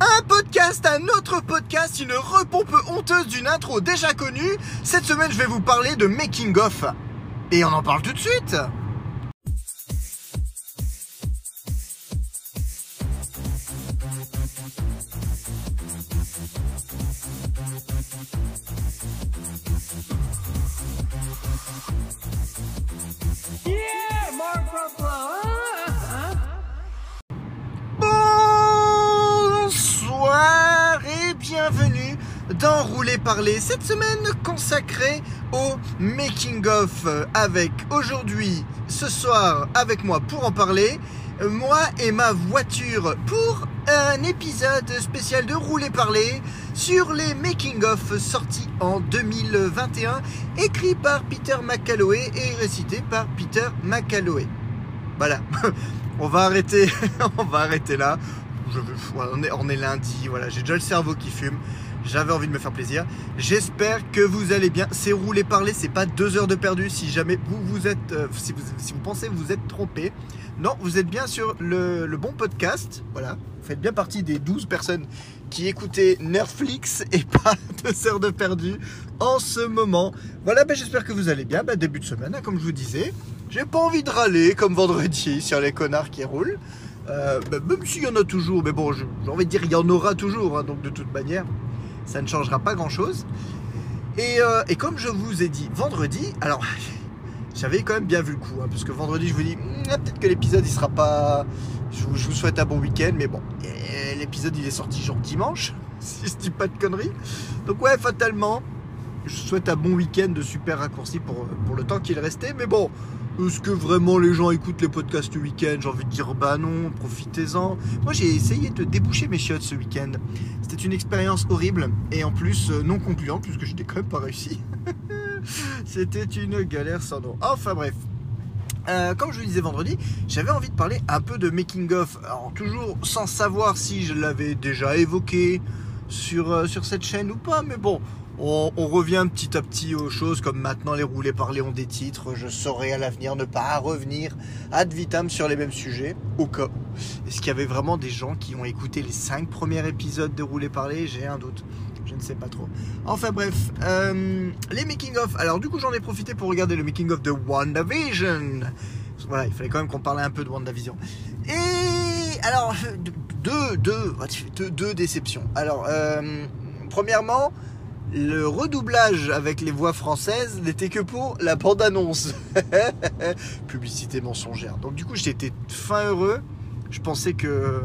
Un podcast, un autre podcast, une repompe honteuse d'une intro déjà connue. Cette semaine, je vais vous parler de Making of. Et on en parle tout de suite. Parler, cette semaine consacrée au making of avec aujourd'hui, ce soir avec moi pour en parler, moi et ma voiture pour un épisode spécial de Rouler Parler sur les making of sortis en 2021, écrit par Peter McCalloway et récité par Peter McCalloway. Voilà. On va arrêter, on va arrêter là. On, est, on est lundi, voilà, j'ai déjà le cerveau qui fume. J'avais envie de me faire plaisir. J'espère que vous allez bien. C'est rouler parler, c'est pas deux heures de perdu. Si jamais vous vous êtes, euh, si, vous, si vous pensez vous êtes trompé, non, vous êtes bien sur le, bon podcast. Voilà, vous faites bien partie des 12 personnes qui écoutaient Netflix et pas deux heures de perdu en ce moment. Voilà, ben, j'espère que vous allez bien. Ben, début de semaine, hein, comme je vous disais. J'ai pas envie de râler comme vendredi sur les connards qui roulent. Ben, même s'il y en a toujours, mais bon, j'ai envie de dire, il y en aura toujours, hein, donc de toute manière, ça ne changera pas grand chose. Et, euh, et, comme je vous ai dit vendredi, alors j'avais quand même bien vu le coup, hein, parce que vendredi je vous dis, peut-être que l'épisode il sera pas. Je vous, vous souhaite un bon week-end, mais bon, l'épisode il est sorti genre dimanche, si je dis pas de conneries. Donc ouais, fatalement, je souhaite un bon week-end de super raccourci pour le temps qu'il restait, mais bon. Est-ce que vraiment les gens écoutent les podcasts le week-end? J'ai envie de dire bah non, profitez-en. Moi j'ai essayé de déboucher mes chiottes ce week-end. C'était une expérience horrible et en plus euh, non concluante puisque je n'ai quand même pas réussi. C'était une galère sans nom. Enfin bref. Euh, comme je le disais vendredi, j'avais envie de parler un peu de making of. Alors toujours sans savoir si je l'avais déjà évoqué sur, euh, sur cette chaîne ou pas, mais bon, on, revient petit à petit aux choses comme maintenant les roulés parler ont des titres. Je saurais à l'avenir ne pas revenir ad vitam sur les mêmes sujets au cas. Est-ce qu'il y avait vraiment des gens qui ont écouté les 5 premiers épisodes de roulés parler J'ai un doute. Je ne sais pas trop. Enfin bref, euh, les making of. Alors du coup j'en ai profité pour regarder le making of de WandaVision. Voilà, il fallait quand même qu'on parle un peu de WandaVision. Et alors deux, deux, deux, deux déceptions. Alors euh, premièrement le redoublage avec les voix françaises n'était que pour la bande-annonce. Publicité mensongère. Donc du coup, j'étais fin heureux. Je pensais que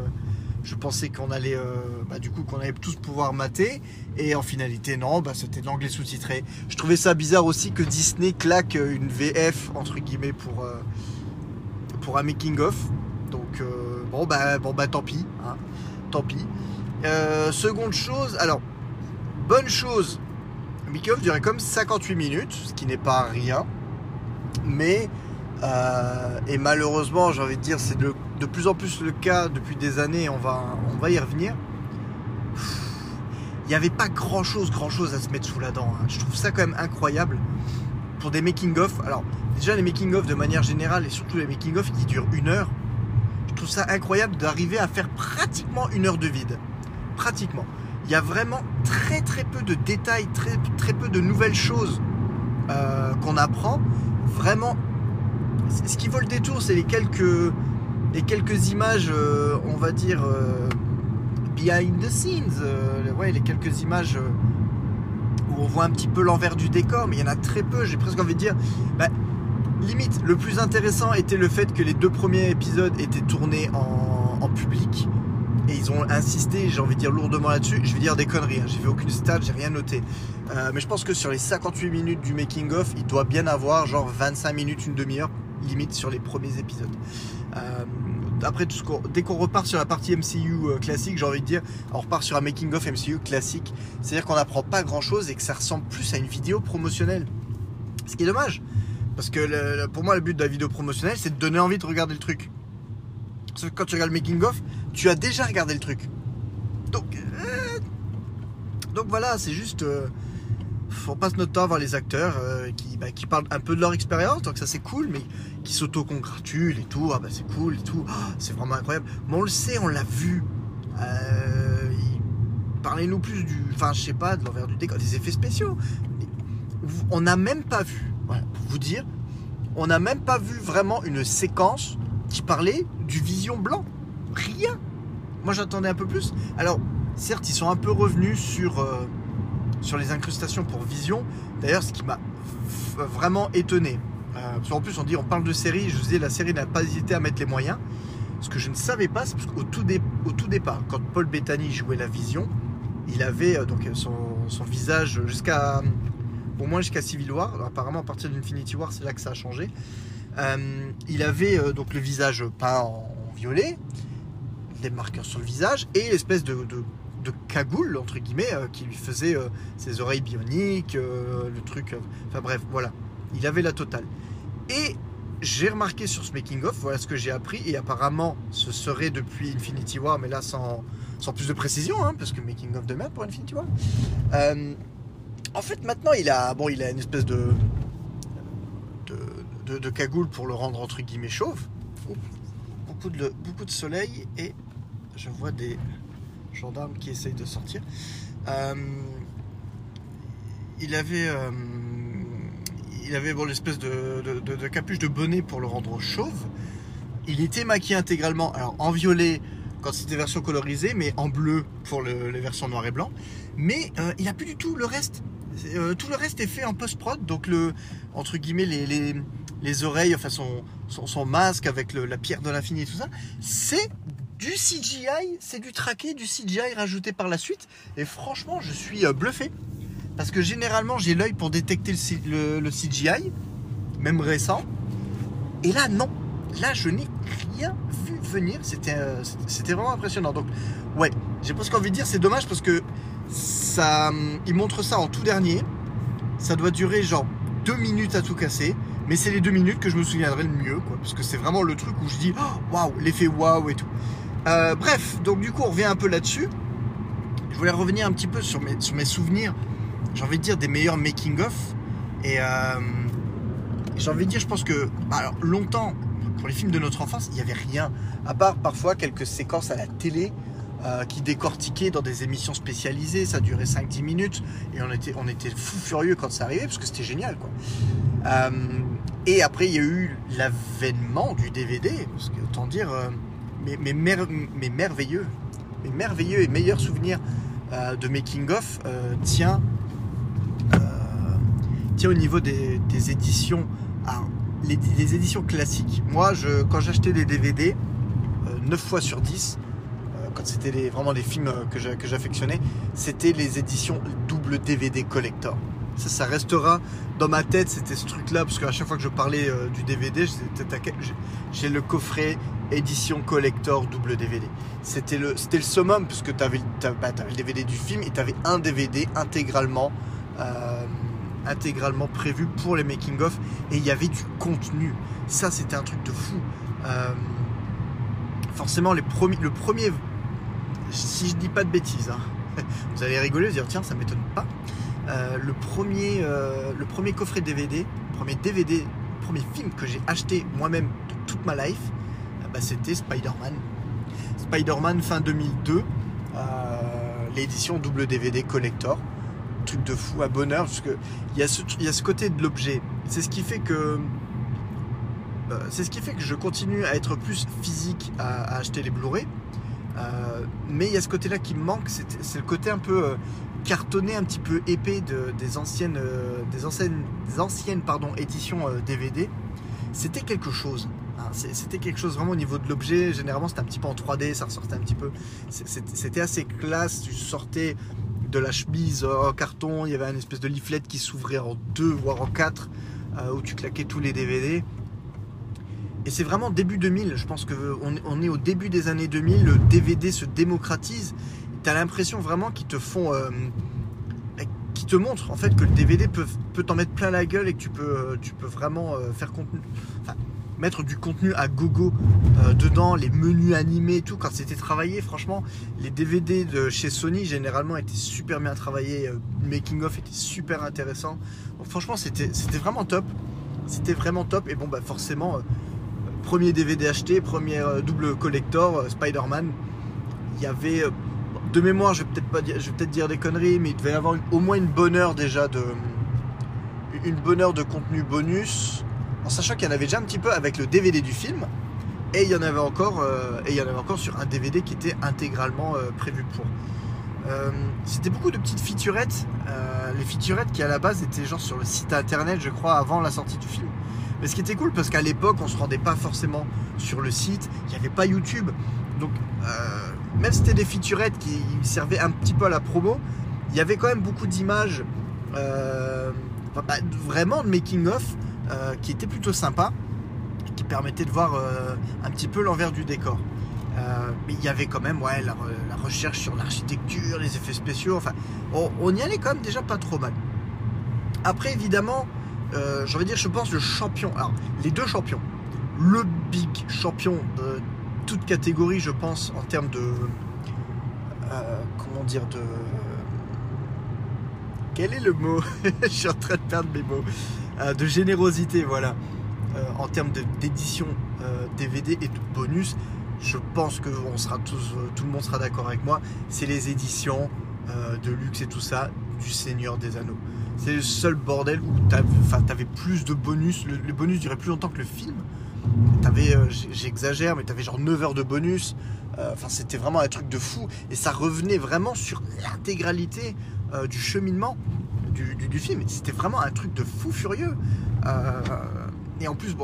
je pensais qu'on allait euh, bah, du coup qu'on allait tous pouvoir mater et en finalité non, bah, c'était de l'anglais sous-titré. Je trouvais ça bizarre aussi que Disney claque une VF entre guillemets pour euh, pour un making of. Donc euh, bon bah bon bah tant pis, hein, tant pis. seconde chose, alors Bonne chose, Mickey durait comme 58 minutes, ce qui n'est pas rien. Mais, euh, et malheureusement, j'ai envie de dire, c'est de, de, plus en plus le cas depuis des années, on va, on va y revenir. Il n'y avait pas grand chose, grand chose à se mettre sous la dent. Hein. Je trouve ça quand même incroyable pour des making-of. Alors, déjà, les making-of de manière générale, et surtout les making-of qui durent une heure, je trouve ça incroyable d'arriver à faire pratiquement une heure de vide. Pratiquement il y a vraiment très très peu de détails, très, peu de nouvelles choses euh, qu'on apprend. Vraiment, ce qui vaut le détour, c'est les quelques, images, euh, on va dire, euh, behind the scenes, les quelques images où on voit un petit peu l'envers du décor, mais il y en a très peu, j'ai presque envie de dire. Bah, limite, le plus intéressant était le fait que les deux premiers épisodes étaient tournés en public et ils ont insisté, j'ai envie de dire lourdement là-dessus. Je vais dire des conneries, hein. j'ai fait aucune stat, j'ai rien noté. Euh, mais je pense que sur les 58 minutes du making of, il doit bien avoir genre 25 minutes, une demi-heure, limite sur les premiers épisodes. Euh, après, dès qu'on repart sur la partie MCU euh, classique, j'ai envie de dire, on repart sur un making of MCU classique. C'est-à-dire qu'on n'apprend pas grand-chose et que ça ressemble plus à une vidéo promotionnelle. Ce qui est dommage. Parce que pour moi, le but de la vidéo promotionnelle, c'est de donner envie de regarder le truc. Quand tu regardes le making of, tu as déjà regardé le truc. Donc, euh, donc voilà, c'est juste. Euh, on passe notre temps à voir les acteurs euh, qui, bah, qui, parlent un peu de leur expérience, donc ça c'est cool, mais qui s'auto-congratulent et tout. Ah bah c'est cool et tout. Oh, c'est vraiment incroyable. Mais on le sait, on l'a vu. parlez-nous plus du, enfin, je sais pas, de l'envers du décor, des effets spéciaux. On n'a même pas vu, voilà, pour vous dire, on n'a même pas vu vraiment une séquence qui parlait du Vision blanc. Rien. Moi, j'attendais un peu plus. Alors, certes, ils sont un peu revenus sur, euh, les incrustations pour Vision. D'ailleurs, ce qui m'a vraiment étonné. Euh, en plus, on dit, on parle de série. Je vous disais, la série n'a pas hésité à mettre les moyens. Ce que je ne savais pas, c'est parce qu'au tout, au tout départ, quand Paul Bettany jouait la Vision, il avait euh, donc son, son visage jusqu'à au moins jusqu'à Civil War. Alors, apparemment, à partir d'Infinity War, c'est là que ça a changé. Euh, il avait euh, donc le visage peint en, violet, des marqueurs sur le visage et l'espèce de, cagoule entre guillemets qui lui faisait ses oreilles bioniques, le truc. enfin bref, voilà. Il avait la totale. Et j'ai remarqué sur ce making-of, voilà ce que j'ai appris, et apparemment ce serait depuis Infinity War, mais là sans, sans plus de précision, hein, parce que making-of de merde pour Infinity War. Euh, en fait, maintenant, il a, bon, il a une espèce de, de, de, cagoule pour le rendre entre guillemets chauve. beaucoup, de, beaucoup de soleil, et je vois des gendarmes qui essayent de sortir. Euh, il avait. Euh, il avait bon, l'espèce de, capuche de bonnet pour le rendre chauve. Il était maquillé intégralement, alors en violet quand c'était version colorisée, mais en bleu pour les versions noir et blanc. Mais euh, il n'a plus du tout le reste. Tout le reste est fait en post-prod, donc le, entre guillemets les, oreilles, enfin son, son, masque avec la pierre de l'infini et tout ça, c'est du CGI, c'est du traqué, du CGI rajouté par la suite. Et franchement, je suis euh, bluffé. Parce que généralement, j'ai l'œil pour détecter le, CGI, même récent. Et là, non. Là, je n'ai rien vu venir. C'était euh, c'était vraiment impressionnant. Donc, ouais, j'ai presque envie de dire, c'est dommage parce que ça, hum, il montre ça en tout dernier. Ça doit durer genre deux minutes à tout casser. Mais c'est les deux minutes que je me souviendrai le mieux, quoi. Parce que c'est vraiment le truc où je dis, oh, waouh, l'effet waouh et tout. Euh, bref, donc du coup, on revient un peu là-dessus. Je voulais revenir un petit peu sur mes, souvenirs j'ai envie de dire, des meilleurs making-of. Et euh, j'ai envie de dire, je pense que bah, alors, longtemps, pour les films de notre enfance, il n'y avait rien, à part parfois quelques séquences à la télé euh, qui décortiquaient dans des émissions spécialisées. Ça durait 5-10 minutes et on était, fou furieux quand ça arrivait parce que c'était génial. Quoi. Et après, il y a eu l'avènement du DVD, parce que autant dire, mes, mes, merveilleux, et meilleurs souvenirs de making-of tient au niveau des, éditions, les, éditions classiques. Moi, quand j'achetais des DVD, 9 fois sur 10, euh, quand c'était vraiment des films que j'affectionnais, c'était les éditions double DVD collector. Ça, restera dans ma tête, c'était ce truc-là, parce qu'à chaque fois que je parlais euh, du DVD, j'ai le coffret édition collector double DVD. C'était le, le summum, puisque tu avais, bah, le DVD du film et tu avais un DVD intégralement. Euh, intégralement prévu pour les making-of et il y avait du contenu. Ça, c'était un truc de fou. Euh, forcément, le premier, si je dis pas de bêtises, hein, vous allez rigoler, vous dire tiens, ça m'étonne pas. Euh, le, premier, euh, le premier coffret DVD, premier DVD, premier film que j'ai acheté moi-même de toute ma life, bah, c'était Spider-Man. Spider-Man fin 2002, l'édition double DVD collector truc de fou à bonheur, parce qu'il y, a ce, y a ce côté de l'objet. C'est ce qui fait que. Euh, c'est ce qui fait que je continue à être plus physique à, acheter les Blu-ray. Euh, mais il y a ce côté-là qui me manque, c'est le côté un peu euh, cartonné, un petit peu épais de, des anciennes, des anciennes, des anciennes pardon, éditions DVD. C'était quelque chose. Hein. C'était quelque chose vraiment au niveau de l'objet. Généralement, c'était un petit peu en 3D, ça ressortait un petit peu. C'était assez classe. Tu sortais de la chemise en carton, il y avait une espèce de leaflet qui s'ouvrait en deux, voire en quatre, euh, où tu claquais tous les DVD. Et c'est vraiment début 2000, je pense qu'on on est au début des années 2000, le DVD se démocratise. Tu as l'impression vraiment qu'ils te font... Euh, qui te montrent en fait que le DVD peut, peut t'en mettre plein la gueule et que tu peux, euh, tu peux vraiment faire contenu mettre du contenu à gogo euh, dedans, les menus animés et tout, quand c'était travaillé, franchement, les DVD de chez Sony généralement étaient super bien travaillés, euh, making of était super intéressant. Franchement, c'était vraiment top. C'était vraiment top. Et bon, bah forcément, euh, premier DVD acheté, premier double collector, Spider-Man. Il y avait de mémoire, je vais peut-être dire, des conneries, mais il devait y avoir au moins une bonne heure déjà de une bonne de contenu bonus, en sachant qu'il y en avait déjà un petit peu avec le DVD du film, et il y en avait encore, euh, et il en avait encore sur un DVD qui était intégralement euh, prévu pour. Euh, c'était beaucoup de petites featurettes, les featurettes qui à la base étaient genre sur le site internet, je crois, avant la sortie du film. Mais ce qui était cool, parce qu'à l'époque, on se rendait pas forcément sur le site, il n'y avait pas YouTube, donc même si c'était des featurettes qui servaient un petit peu à la promo, il y avait quand même beaucoup d'images bah, vraiment de making of euh, qui était plutôt sympa, qui permettait de voir euh, un petit peu l'envers du décor. Euh, mais il y avait quand même ouais, la, recherche sur l'architecture, les effets spéciaux, enfin on, y allait quand même déjà pas trop mal. Après évidemment, envie de dire je pense le champion, alors les deux champions, le big champion de toute catégorie je pense en termes de comment dire de quel est le mot? Je suis en train de perdre mes mots. Euh, de générosité, voilà. Euh, en termes d'édition DVD euh, et de bonus, je pense que on sera tous, tout le monde sera d'accord avec moi. C'est les éditions de luxe et tout ça du Seigneur des Anneaux. C'est le seul bordel où tu avais plus de bonus. Le, bonus durait plus longtemps que le film. T'avais, j'exagère, mais tu avais genre 9 heures de bonus. Enfin, c'était vraiment un truc de fou. Et ça revenait vraiment sur l'intégralité euh, du cheminement du, film. C'était vraiment un truc de fou furieux. Euh, et en plus,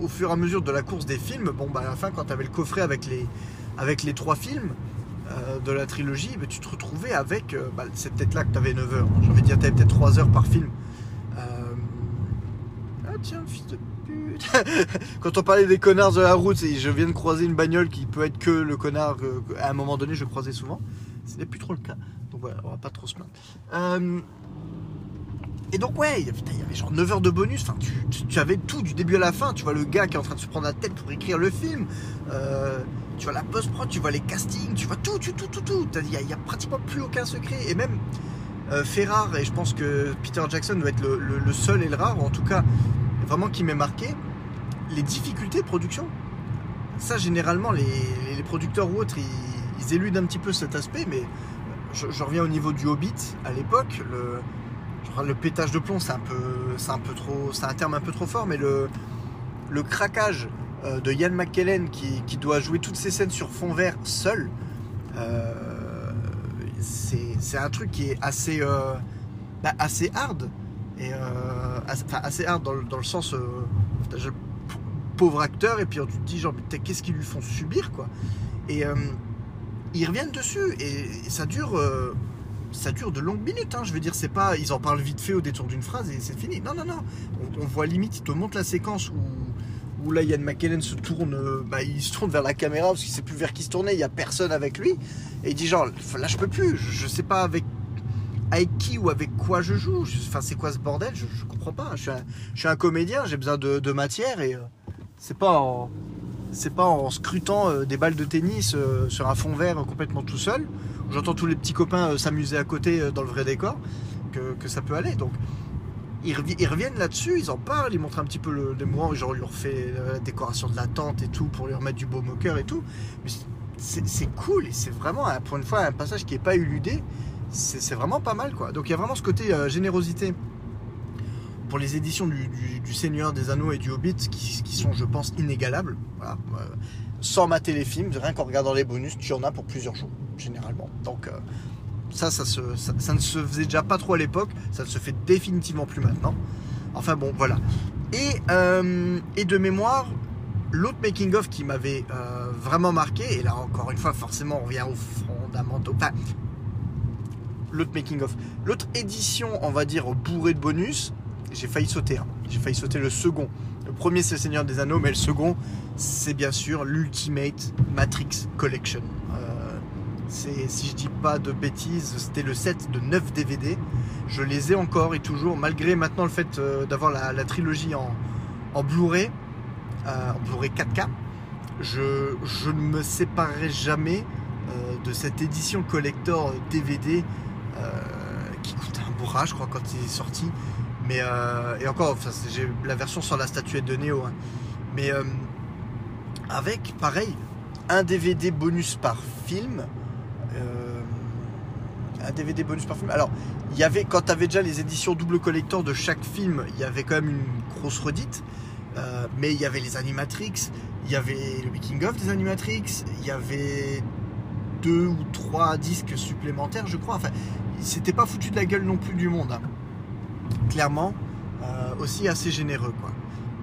au fur et à mesure de la course des films, bon, bah, à la fin, quand tu avais le coffret avec les, avec les trois films euh, de la trilogie, bah, tu te retrouvais avec. Bah, c'est peut-être là que tu avais 9 heures. J'ai envie de dire, tu avais peut-être 3 heures par film. Ah, tiens, fils de pute. quand on parlait des connards de la route, je viens de croiser une bagnole qui peut être que le connard à un moment donné je croisais souvent. Ce n'est plus trop le cas. Donc voilà, on va pas trop se plaindre. Euh, et donc ouais, il y avait genre 9 heures de bonus, enfin, tu, avais tout du début à la fin, tu vois le gars qui est en train de se prendre la tête pour écrire le film, euh, tu vois la post-prod, tu vois les castings, tu vois tout, tout, tout, tout, tout, il n'y a, pratiquement plus aucun secret, et même euh, Ferrar, et je pense que Peter Jackson doit être le, seul et le rare, en tout cas vraiment qui m'est marqué, les difficultés de production. Ça généralement les, producteurs ou autres, ils, éludent un petit peu cet aspect, mais je, reviens au niveau du Hobbit à l'époque. Le, pétage de plomb, c'est un peu, trop, terme un peu trop fort, mais le, craquage euh, de Ian McKellen qui, doit jouer toutes ces scènes sur fond vert seul, euh, c'est un truc qui est assez, euh, bah, assez hard. Et, assez, hard dans, le sens pauvre acteur et puis tu te dis genre qu'est-ce qu'ils lui font subir quoi. Et ils reviennent dessus et, ça dure euh, ça dure de longues minutes hein. je veux dire c'est pas ils en parlent vite fait au détour d'une phrase et c'est fini. Non non non. On, voit limite ils te montrent la séquence où, où là Ian McKellen se tourne euh, bah, il se tourne vers la caméra parce qu'il sait plus vers qui se tourner il y a personne avec lui. Et il dit genre là je peux plus je, sais pas avec avec qui ou avec quoi je joue. Enfin c'est quoi ce bordel? Je, je comprends pas. Je suis un, comédien j'ai besoin de, matière et euh, c'est pas en c'est pas en scrutant euh, des balles de tennis euh, sur un fond vert complètement tout seul, j'entends tous les petits copains euh, s'amuser à côté dans le vrai décor, que, ça peut aller. Donc ils, reviennent là-dessus, ils en parlent, ils montrent un petit peu le démouant, genre ils leur fait la décoration de la tente et tout pour lui remettre du beau moqueur et tout. Mais c'est cool et c'est vraiment pour une fois un passage qui n'est pas éludé. C'est vraiment pas mal quoi. Donc il y a vraiment ce côté générosité pour les éditions du, Seigneur des Anneaux et du Hobbit qui, sont, je pense, inégalables. Euh, sans mater les films, rien qu'en regardant les bonus, tu en as pour plusieurs jours, généralement. Donc, euh, ça, ça, ne se faisait déjà pas trop à l'époque, ça ne se fait définitivement plus maintenant. Enfin bon, voilà. Et, euh, et de mémoire, l'autre making-of qui m'avait vraiment marqué, et là encore une fois, forcément, on revient aux fondamentaux. L'autre making-of. L'autre édition, on va dire, bourrée de bonus, j'ai failli sauter. Hein. J'ai failli sauter le second. Le premier, c'est le Seigneur des Anneaux, mais le second, c'est bien sûr l'Ultimate Matrix Collection. Euh, si je dis pas de bêtises, c'était le set de 9 DVD. Je les ai encore et toujours, malgré maintenant le fait euh, d'avoir la, trilogie en, Blu-ray, euh, en Blu-ray 4K. Je, ne me séparerai jamais de cette édition collector DVD qui coûte un bourrage, je crois, quand il est sorti. Mais euh, et encore, j'ai la version sans la statuette de Neo. Hein. Mais euh, avec, pareil, un DVD bonus par film. Euh, un DVD bonus par film. Alors, il y avait, quand tu avais déjà les éditions double collector de chaque film, il y avait quand même une grosse redite. Euh, mais il y avait les Animatrix, il y avait le making of des Animatrix, il y avait deux ou trois disques supplémentaires, je crois. Enfin, c'était pas foutu de la gueule non plus du monde. hein. Clairement, euh, aussi assez généreux, quoi.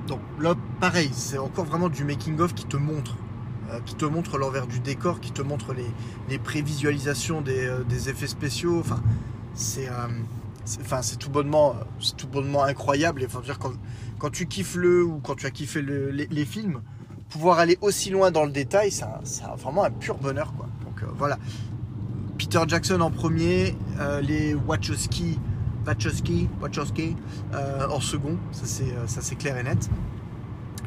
Donc là, pareil, c'est encore vraiment du making of qui te montre, euh, qui te montre l'envers du décor, qui te montre les, prévisualisations des, euh, des effets spéciaux. C'est, tout bonnement, incroyable. Quand, tu kiffes le ou quand tu as kiffé le- les, films, pouvoir aller aussi loin dans le détail, c'est vraiment un pur bonheur. Donc voilà. Peter Jackson en premier, les Wachowski, Wachowski, Wachowski euh, en second, ça c'est euh, ça c'est clair et net.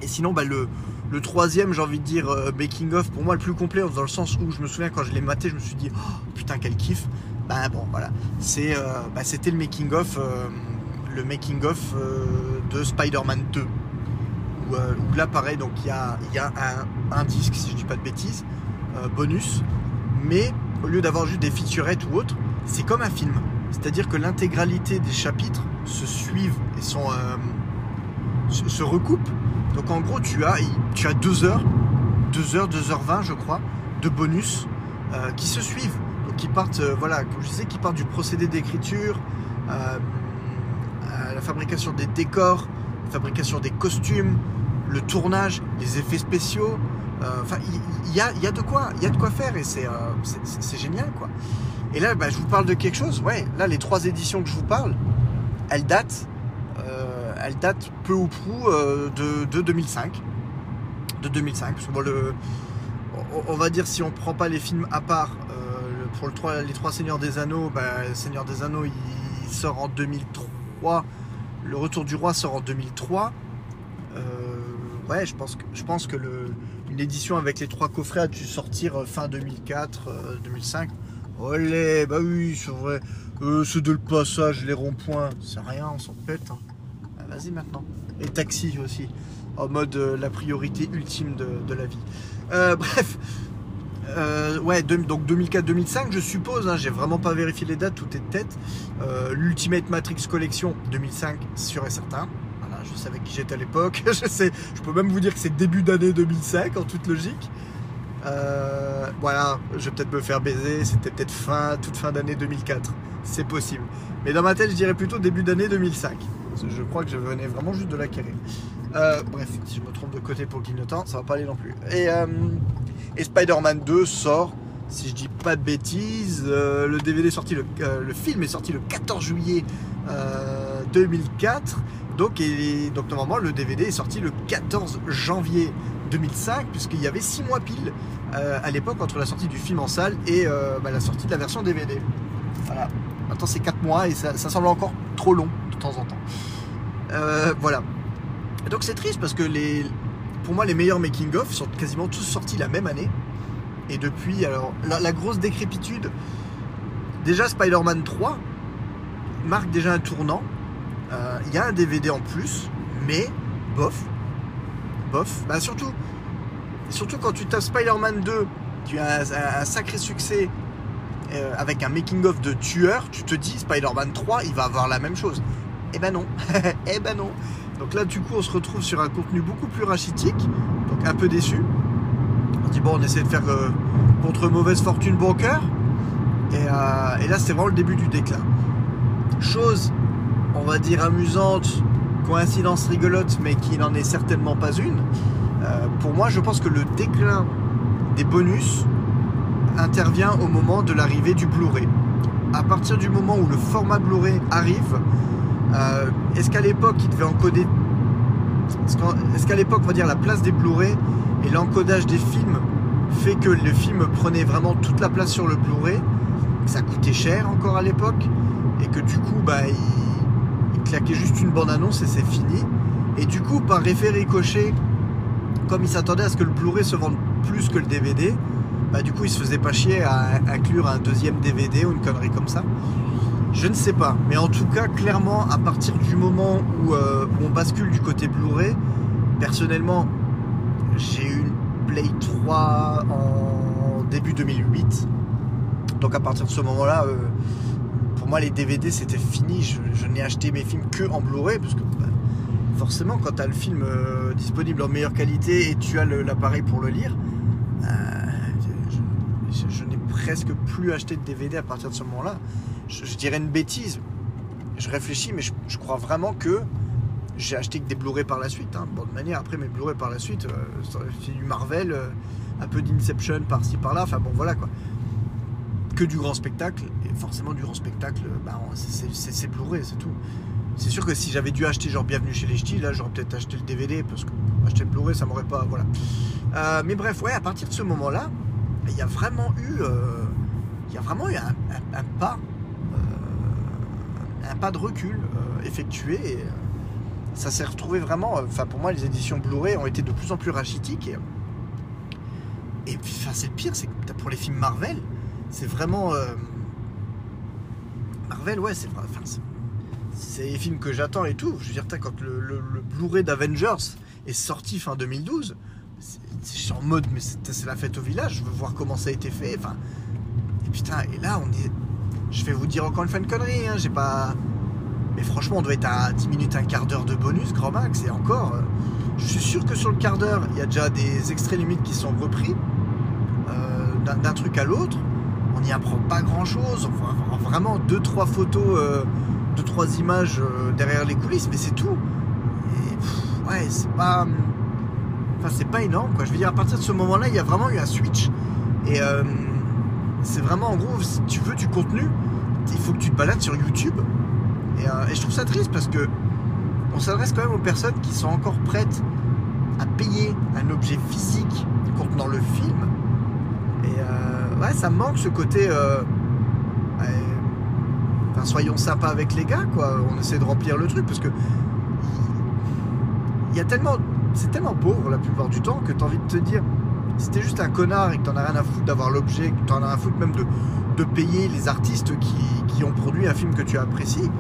Et sinon, bah, le, le troisième, j'ai envie de dire, euh, making of, pour moi le plus complet, dans le sens où je me souviens quand je l'ai maté, je me suis dit, oh, putain quel kiff. Bah bon, voilà, euh, bah, c'était le making of, euh, le making euh, de Spider-Man 2. Où, euh, là, pareil, donc il y a, y a un, un disque, si je dis pas de bêtises, euh, bonus, mais au lieu d'avoir juste des featurettes ou autre, c'est comme un film. C'est-à-dire que l'intégralité des chapitres se suivent et euh, se, recoupent. Donc en gros, tu as, tu as 2 heures, 2 heures, 2 heures 20 je crois, de bonus euh, qui se suivent. Donc qui partent, euh, voilà, comme je disais, qui partent du procédé d'écriture, la fabrication des décors, la fabrication des costumes, le tournage, les effets spéciaux. Enfin, il y, a, de quoi, il y a de quoi faire et c'est génial quoi. Et là, bah, je vous parle de quelque chose. Ouais, là, les trois éditions que je vous parle, elles datent, euh, elles datent peu ou prou euh, de, de 2005. De 2005. Parce que bon, on, va dire si on prend pas les films à part, euh, pour les trois Seigneurs des Anneaux, bah, Seigneur des Anneaux, il, sort en 2003. Le Retour du Roi sort en 2003. Euh, ouais, je pense que, je pense que une édition avec les trois coffrets a dû sortir fin 2004, euh, 2005. Olé, bah oui, c'est vrai. Euh, ceux de le passage, les ronds-points, c'est rien, on s'en pète. hein. Ah, Vas-y maintenant. Et taxi aussi, en mode euh, la priorité ultime de, la vie. Euh, bref, Euh, ouais, donc 2004-2005, je suppose. hein, J'ai vraiment pas vérifié les dates, tout est de tête. L'Ultimate Matrix Collection 2005, sûr et certain. Voilà, je avec qui j'étais à l'époque. je sais, je peux même vous dire que c'est début d'année 2005 en toute logique. Euh, voilà, je vais peut-être me faire baiser. C'était peut-être fin, toute fin d'année 2004. C'est possible. Mais dans ma tête, je dirais plutôt début d'année 2005. Parce que Je crois que je venais vraiment juste de l'acquérir. Euh, bref, si je me trompe de côté pour clignotant, ça va pas aller non plus. Et, euh, Spider-Man 2 sort, si je dis pas de bêtises, le DVD sorti, le, film est sorti le 14 juillet euh, 2004. Donc, donc normalement le DVD est sorti le 14 janvier 2005 puisqu'il y avait 6 mois pile euh, à l'époque entre la sortie du film en salle et euh, bah, la sortie de la version DVD. Voilà. Maintenant c'est 4 mois et ça, semble encore trop long de temps en temps. Euh, voilà. Donc c'est triste parce que pour moi les meilleurs making-of sont quasiment tous sortis la même année. Et depuis, alors la, grosse décrépitude, déjà Spider-Man 3 marque déjà un tournant. Il y a un DVD en plus, mais bof, Bah surtout, surtout quand tu tapes Spider-Man 2, tu as un, sacré succès euh, avec un making-of de tueur, tu te dis Spider-Man 3, il va avoir la même chose. Eh ben non, eh ben non. Donc là, du coup, on se retrouve sur un contenu beaucoup plus rachitique, donc un peu déçu. On dit bon, on essaie de faire euh, contre mauvaise fortune bon euh, et là, c'est vraiment le début du déclin. Chose, on va dire amusante, coïncidence rigolote, mais qui n'en est certainement pas une. Euh, pour moi, je pense que le déclin des bonus intervient au moment de l'arrivée du Blu-ray. À partir du moment où le format Blu-ray arrive, euh, est-ce qu'à l'époque il devait encoder Est-ce qu'à l'époque, on va dire, la place des Blu-ray et l'encodage des films fait que le film prenait vraiment toute la place sur le Blu-ray, que ça coûtait cher encore à l'époque, et que du coup, bah, il, il claquait juste une bande-annonce et c'est fini. Et du coup, par effet ricochet, comme il s'attendait à ce que le Blu-ray se vende plus que le DVD, bah, du coup, il se faisait pas chier à inclure un deuxième DVD ou une connerie comme ça. Je ne sais pas, mais en tout cas, clairement, à partir du moment où, euh, on bascule du côté Blu-ray, personnellement, j'ai eu une Play 3 en début 2008. Donc à partir de ce moment-là, euh, moi les DVD c'était fini. Je, n'ai acheté mes films que en Blu-ray parce que bah, forcément quand tu as le film euh, disponible en meilleure qualité et tu as l'appareil pour le lire, euh, je, n'ai presque plus acheté de DVD à partir de ce moment-là. Je, dirais une bêtise. Je réfléchis, mais je, crois vraiment que j'ai acheté que des Blu-ray par la suite. Hein. Bon, de manière, après mes Blu-ray par la suite, c'est du Marvel, un peu d'Inception par-ci par-là. Enfin bon, voilà quoi que du grand spectacle. Et forcément, du grand spectacle, bah, c'est Blu-ray, c'est tout. C'est sûr que si j'avais dû acheter genre Bienvenue chez les Ch'tis, là j'aurais peut-être acheté le DVD parce que acheter le Blu-ray ça m'aurait pas. Voilà. Euh, mais bref, ouais, à partir de ce moment-là, il y a vraiment eu. Euh, il y a vraiment eu un, pas. Euh, un pas de recul effectué. Ça s'est retrouvé vraiment. Enfin, pour moi, les éditions Blu-ray ont été de plus en plus rachitiques. Et, et enfin, c'est le pire, c'est que pour les films Marvel, c'est vraiment. Euh, Marvel, ouais, c'est enfin, c'est les films que j'attends et tout. Je veux dire, quand le, Blu-ray d'Avengers est sorti fin 2012, c'est en mode, mais c'est la fête au village, je veux voir comment ça a été fait. Enfin, et putain, et là, on est. Je vais vous dire encore une fois une connerie, hein, j'ai pas. Mais franchement, on doit être à 10 minutes, un quart d'heure de bonus, grand max, et encore. Euh, je suis sûr que sur le quart d'heure, il y a déjà des extraits limites qui sont repris euh, d'un truc à l'autre on n'y apprend pas grand chose. On voit vraiment deux trois photos, euh, deux trois images euh, derrière les coulisses, mais c'est tout. Ouais, c'est pas, enfin c'est pas énorme quoi. Je veux dire à partir de ce moment-là, il y a vraiment eu un switch. Et euh, c'est vraiment en gros, si tu veux du contenu, il faut que tu te balades sur YouTube. Et, et je trouve ça triste parce que on s'adresse quand même aux personnes qui sont encore prêtes à payer un objet physique contenant le film. Et ouais, ça me manque ce côté. Euh, enfin, soyons sympas avec les gars, quoi. On essaie de remplir le truc parce que. Tellement. C'est tellement pauvre la plupart du temps que tu as envie de te dire. Si t'es juste un connard et que t'en as rien à foutre d'avoir l'objet, que t'en as rien à foutre même de, de payer les artistes qui, qui, ont produit un film que tu apprécies,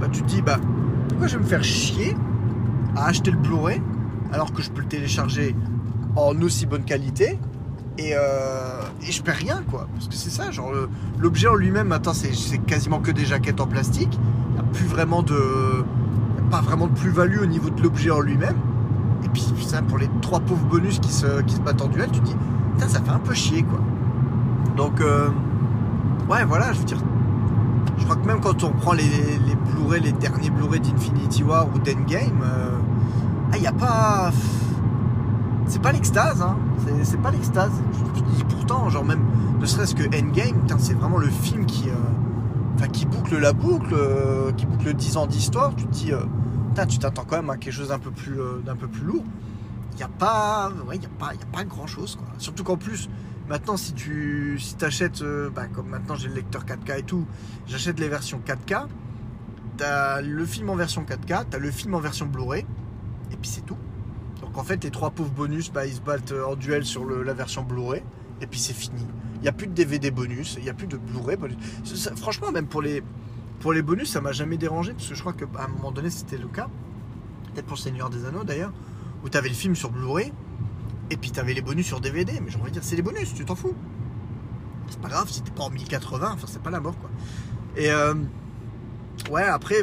bah tu te dis, bah pourquoi je vais me faire chier à acheter le Blu-ray alors que je peux le télécharger en aussi bonne qualité euh, et, je perds rien, quoi. Parce que c'est ça, genre l'objet en lui-même, maintenant, c'est quasiment que des jaquettes en plastique. Il n'y a plus vraiment de. pas vraiment de plus-value au niveau de l'objet en lui-même. Et puis, ça, pour les trois pauvres bonus qui se, battent en duel, tu te dis, putain, ça fait un peu chier, quoi. Donc, euh, ouais, voilà, je veux dire. Je crois que même quand on prend les, les Blu-ray, les derniers Blu-ray d'Infinity War ou d'Endgame, euh, il n'y a pas c'est pas l'extase, hein. C'est pas l'extase. Pourtant, genre même, ne serait-ce que Endgame, c'est vraiment le film qui, euh, qui boucle la boucle, euh, qui boucle 10 ans d'histoire. Tu dis, euh, tu t'attends quand même à quelque chose d'un peu plus, lourd. Il n'y a pas, ouais, y a pas, a pas grand-chose, quoi. Surtout qu'en plus, maintenant, si tu, si t'achètes, bah, comme maintenant j'ai le lecteur 4K et tout, j'achète les versions 4K. T'as le film en version 4K, t'as le film en version Blu-ray, et puis c'est tout. En fait, les trois pauvres bonus, bah, ils se battent euh, en duel sur la version Blu-ray. Et puis c'est fini. Il n'y a plus de DVD bonus, il n'y a plus de Blu-ray franchement, même pour les, bonus, ça m'a jamais dérangé. Parce que je crois qu'à un moment donné, c'était le cas. Peut-être pour Seigneur des Anneaux d'ailleurs. Où tu le film sur Blu-ray. Et puis tu avais les bonus sur DVD. Mais j'ai envie de dire, c'est les bonus, tu t'en fous. C'est pas grave t'es pas en 1080. Enfin, c'est pas la mort quoi. Et euh, ouais, après,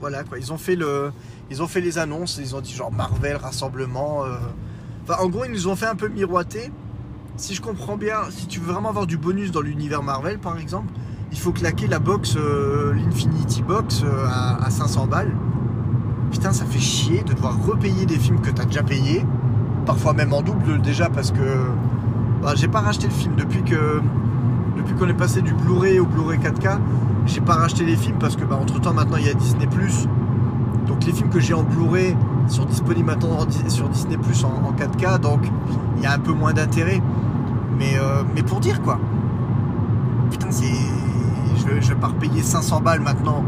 voilà quoi. Ils ont fait le ils ont fait les annonces, ils ont dit genre Marvel, rassemblement. Euh. En gros, ils nous ont fait un peu miroiter. Si je comprends bien, si tu veux vraiment avoir du bonus dans l'univers Marvel, par exemple, il faut claquer la box, euh, l'Infinity Box euh, à, 500 balles. Putain, ça fait chier de devoir repayer des films que tu as déjà payés. Parfois même en double déjà parce que bah, j'ai pas racheté le film depuis que depuis qu'on est passé du Blu-ray au Blu-ray 4K. J'ai pas racheté les films parce que bah, entre temps maintenant il y a Disney donc les films que j'ai en Blu-ray sont disponibles maintenant sur Disney Plus en, 4K, donc il y a un peu moins d'intérêt. Mais, euh, mais pour dire quoi, putain, c'est. Je, je vais pas repayer 500 balles maintenant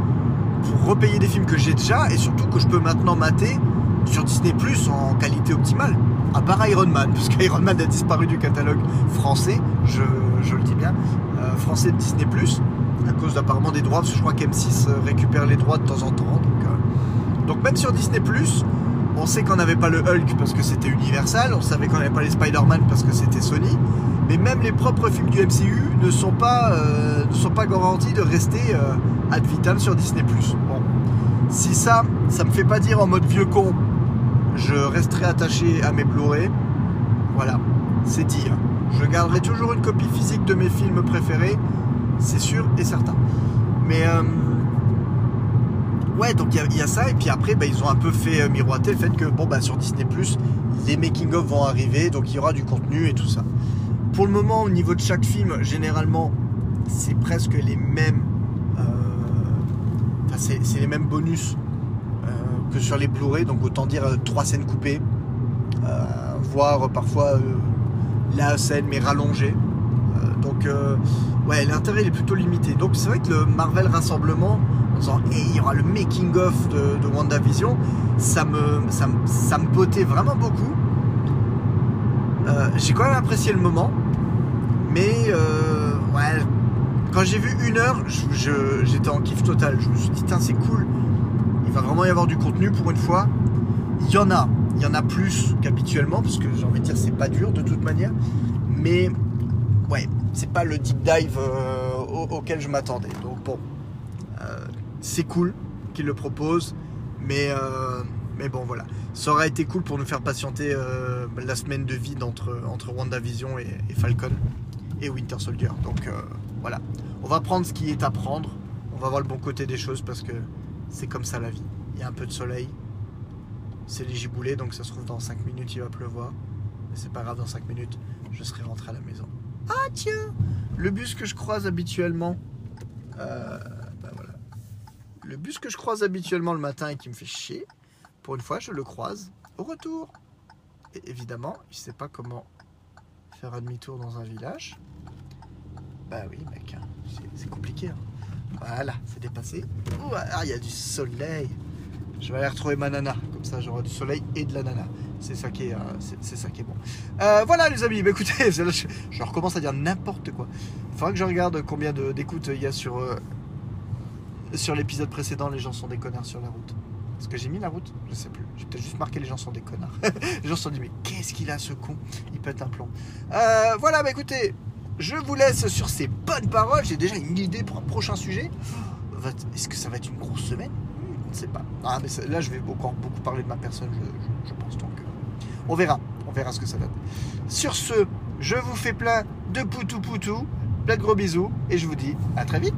pour repayer des films que j'ai déjà et surtout que je peux maintenant mater sur Disney Plus en qualité optimale. À part Iron Man, parce qu'Iron Man a disparu du catalogue français, je, le dis bien, euh, français de Disney à cause apparemment des droits, parce que je crois qu'M6 récupère les droits de temps en temps. Donc, euh, même sur Disney On sait qu'on n'avait pas le Hulk parce que c'était Universal, on savait qu'on n'avait pas les Spider-Man parce que c'était Sony, mais même les propres films du MCU ne sont pas, euh, ne sont pas garantis de rester euh, ad vitam sur Disney+. Bon, si ça, ça me fait pas dire en mode vieux con, je resterai attaché à mes Blu-ray, voilà, c'est dit. hein. Je garderai toujours une copie physique de mes films préférés, c'est sûr et certain. Mais euh, ouais, donc il y a- ça, et puis après, bah, ils ont un peu fait euh, miroiter le fait que bon, bah, sur Disney, les making-of vont arriver, donc il y aura du contenu et tout ça. Pour le moment, au niveau de chaque film, généralement, c'est presque les mêmes. euh, c'est les mêmes bonus que sur les Blu-ray, donc autant dire trois scènes coupées, voire parfois la scène mais rallongée. Donc, euh, ouais, l'intérêt est plutôt limité. Donc, c'est vrai que le Marvel Rassemblement, en disant, il y aura le making-of de, de WandaVision, ça me, ça, ça me bottait vraiment beaucoup. Euh, j'ai quand même apprécié le moment, mais euh, ouais, quand j'ai vu une heure, j'étais en kiff total. Je me suis dit, c'est cool. Il va vraiment y avoir du contenu pour une fois. Il y en a, il y en a plus qu'habituellement, parce que j'ai envie de dire, c'est pas dur de toute manière. Mais ouais, c'est pas le deep dive euh, au- auquel je m'attendais. Donc bon, euh, c'est cool qu'ils le proposent, mais, euh, mais bon voilà. Ça aurait été cool pour nous faire patienter la semaine de vide entre, entre WandaVision et, Falcon et Winter Soldier. Donc voilà, on va prendre ce qui est à prendre. On va voir le bon côté des choses parce que c'est comme ça la vie. Il y a un peu de soleil, c'est les giboulées, donc ça se trouve dans 5 minutes il va pleuvoir. Mais c'est pas grave, dans 5 minutes, je serai rentré à la maison. Ah tiens Le bus que je croise habituellement. euh, bah voilà. Le bus que je croise habituellement le matin et qui me fait chier, pour une fois, je le croise au retour. Et évidemment, il sait pas comment faire un demi-tour dans un village. Bah oui, mec, hein, c'est- compliqué. hein. Voilà, c'est dépassé. Ah, il y a du soleil. Je vais aller retrouver ma nana. Comme ça, j'aurai du soleil et de la nana. C'est ça qui est, euh, c'est, ça qui est bon. Euh, voilà, les amis. Bah, écoutez, je, recommence à dire n'importe quoi. Il faudra que je regarde combien d'écoutes il y a sur, euh, sur l'épisode précédent. Les gens sont des connards sur la route. Est-ce que j'ai mis la route? Je sais plus. J'ai peut-être juste marqué les gens sont des connards. les gens se sont dit, mais qu'est-ce qu'il a ce con? Il pète un plomb. Voilà, bah écoutez, je vous laisse sur ces bonnes paroles. J'ai déjà une idée pour un prochain sujet. Est-ce que ça va être une grosse semaine? Hmm, On ne sait pas. Ah, mais là, je vais encore beaucoup parler de ma personne, je, je- pense. Donc, on verra. On verra ce que ça donne. Sur ce, je vous fais plein de poutou poutou, plein de gros bisous, et je vous dis à très vite.